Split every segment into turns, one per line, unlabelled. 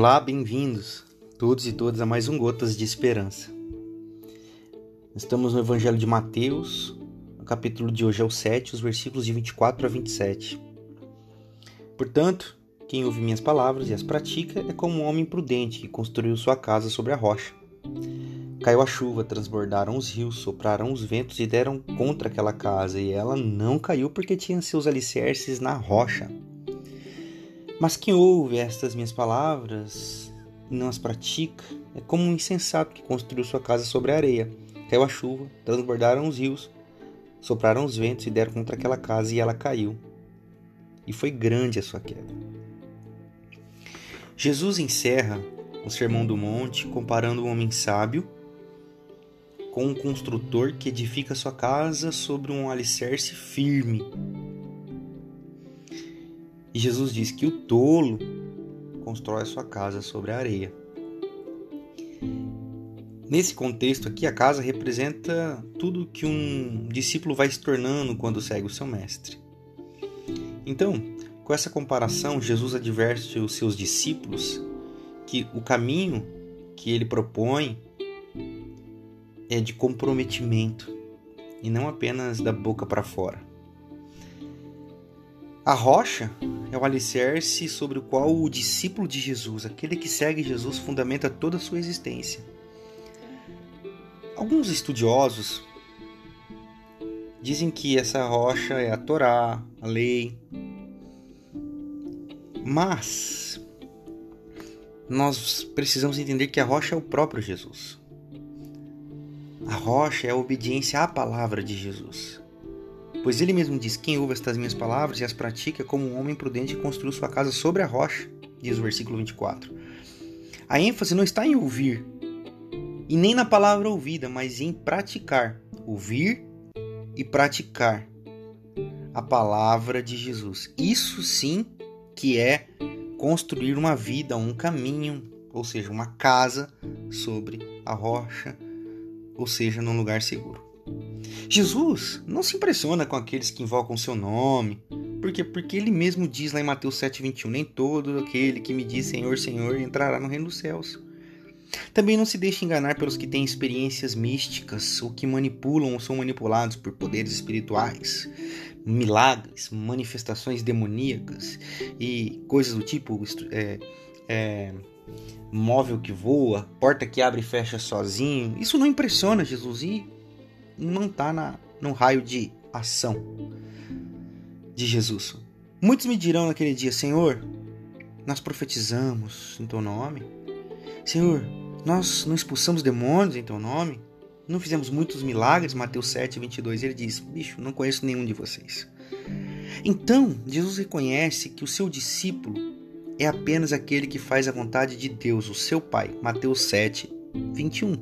Olá, bem-vindos, todos e todas, a mais um Gotas de Esperança. Estamos no Evangelho de Mateus, o capítulo de hoje é o 7, os versículos de 24 a 27. Portanto, quem ouve minhas palavras e as pratica é como um homem prudente que construiu sua casa sobre a rocha. Caiu a chuva, transbordaram os rios, sopraram os ventos e deram contra aquela casa, e ela não caiu porque tinha seus alicerces na rocha. Mas quem ouve estas minhas palavras e não as pratica é como um insensato que construiu sua casa sobre a areia. Caiu a chuva, transbordaram os rios, sopraram os ventos e deram contra aquela casa e ela caiu. E foi grande a sua queda. Jesus encerra o Sermão do Monte comparando o homem sábio com um construtor que edifica sua casa sobre um alicerce firme e Jesus diz que o tolo constrói a sua casa sobre a areia. Nesse contexto aqui, a casa representa tudo que um discípulo vai se tornando quando segue o seu mestre. Então, com essa comparação, Jesus adverte os seus discípulos que o caminho que ele propõe é de comprometimento e não apenas da boca para fora. A rocha é o alicerce sobre o qual o discípulo de Jesus, aquele que segue Jesus, fundamenta toda a sua existência. Alguns estudiosos dizem que essa rocha é a Torá, a lei. Mas nós precisamos entender que a rocha é o próprio Jesus. A rocha é a obediência à palavra de Jesus. Pois ele mesmo diz: Quem ouve estas minhas palavras e as pratica, como um homem prudente que construiu sua casa sobre a rocha, diz o versículo 24. A ênfase não está em ouvir, e nem na palavra ouvida, mas em praticar. Ouvir e praticar a palavra de Jesus. Isso sim que é construir uma vida, um caminho, ou seja, uma casa sobre a rocha, ou seja, num lugar seguro. Jesus não se impressiona com aqueles que invocam seu nome. Por quê? Porque ele mesmo diz lá em Mateus 7,21: Nem todo aquele que me diz Senhor, Senhor entrará no reino dos céus. Também não se deixe enganar pelos que têm experiências místicas ou que manipulam ou são manipulados por poderes espirituais, milagres, manifestações demoníacas e coisas do tipo. É, é, móvel que voa, porta que abre e fecha sozinho. Isso não impressiona Jesus e não está no raio de ação de Jesus. Muitos me dirão naquele dia: Senhor, nós profetizamos em teu nome. Senhor, nós não expulsamos demônios em teu nome. Não fizemos muitos milagres. Mateus 7, 22. Ele diz: Bicho, não conheço nenhum de vocês. Então, Jesus reconhece que o seu discípulo é apenas aquele que faz a vontade de Deus, o seu Pai. Mateus 7, 21.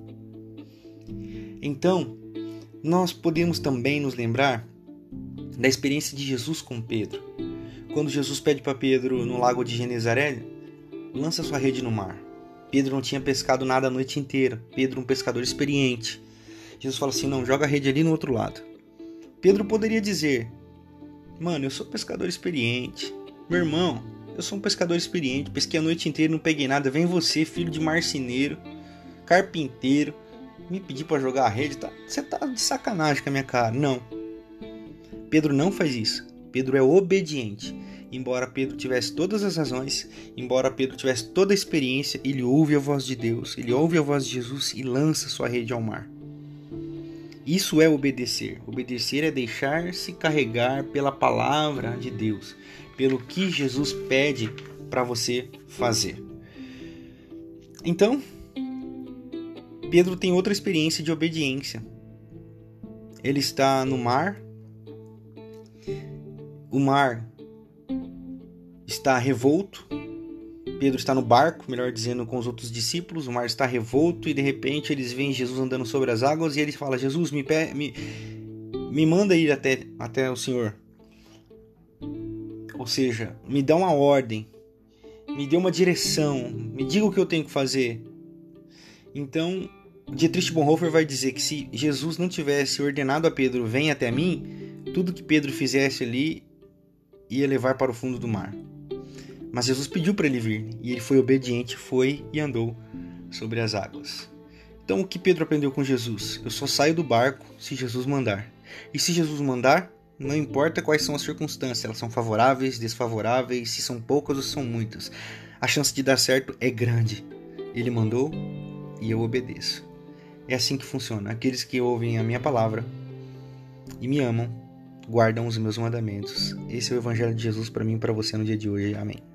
Então, nós podemos também nos lembrar da experiência de Jesus com Pedro. Quando Jesus pede para Pedro no lago de Genezaré, lança sua rede no mar. Pedro não tinha pescado nada a noite inteira. Pedro, um pescador experiente. Jesus fala assim: não, joga a rede ali no outro lado. Pedro poderia dizer: Mano, eu sou pescador experiente. Meu irmão, eu sou um pescador experiente. Pesquei a noite inteira, não peguei nada. Vem você, filho de marceneiro, carpinteiro me pedir para jogar a rede, tá? Você tá de sacanagem com a minha cara. Não. Pedro não faz isso. Pedro é obediente. Embora Pedro tivesse todas as razões, embora Pedro tivesse toda a experiência, ele ouve a voz de Deus, ele ouve a voz de Jesus e lança sua rede ao mar. Isso é obedecer. Obedecer é deixar-se carregar pela palavra de Deus, pelo que Jesus pede para você fazer. Então, Pedro tem outra experiência de obediência. Ele está no mar, o mar está revolto, Pedro está no barco, melhor dizendo, com os outros discípulos, o mar está revolto e de repente eles veem Jesus andando sobre as águas e ele fala: Jesus, me, me, me manda ir até, até o Senhor. Ou seja, me dá uma ordem, me dê uma direção, me diga o que eu tenho que fazer. Então Dietrich Bonhoeffer vai dizer que se Jesus não tivesse ordenado a Pedro, vem até mim, tudo que Pedro fizesse ali ia levar para o fundo do mar. Mas Jesus pediu para ele vir e ele foi obediente, foi e andou sobre as águas. Então o que Pedro aprendeu com Jesus? Eu só saio do barco se Jesus mandar. E se Jesus mandar, não importa quais são as circunstâncias, elas são favoráveis, desfavoráveis, se são poucas ou são muitas. A chance de dar certo é grande. Ele mandou e eu obedeço. É assim que funciona. Aqueles que ouvem a minha palavra e me amam, guardam os meus mandamentos. Esse é o evangelho de Jesus para mim e para você no dia de hoje. Amém.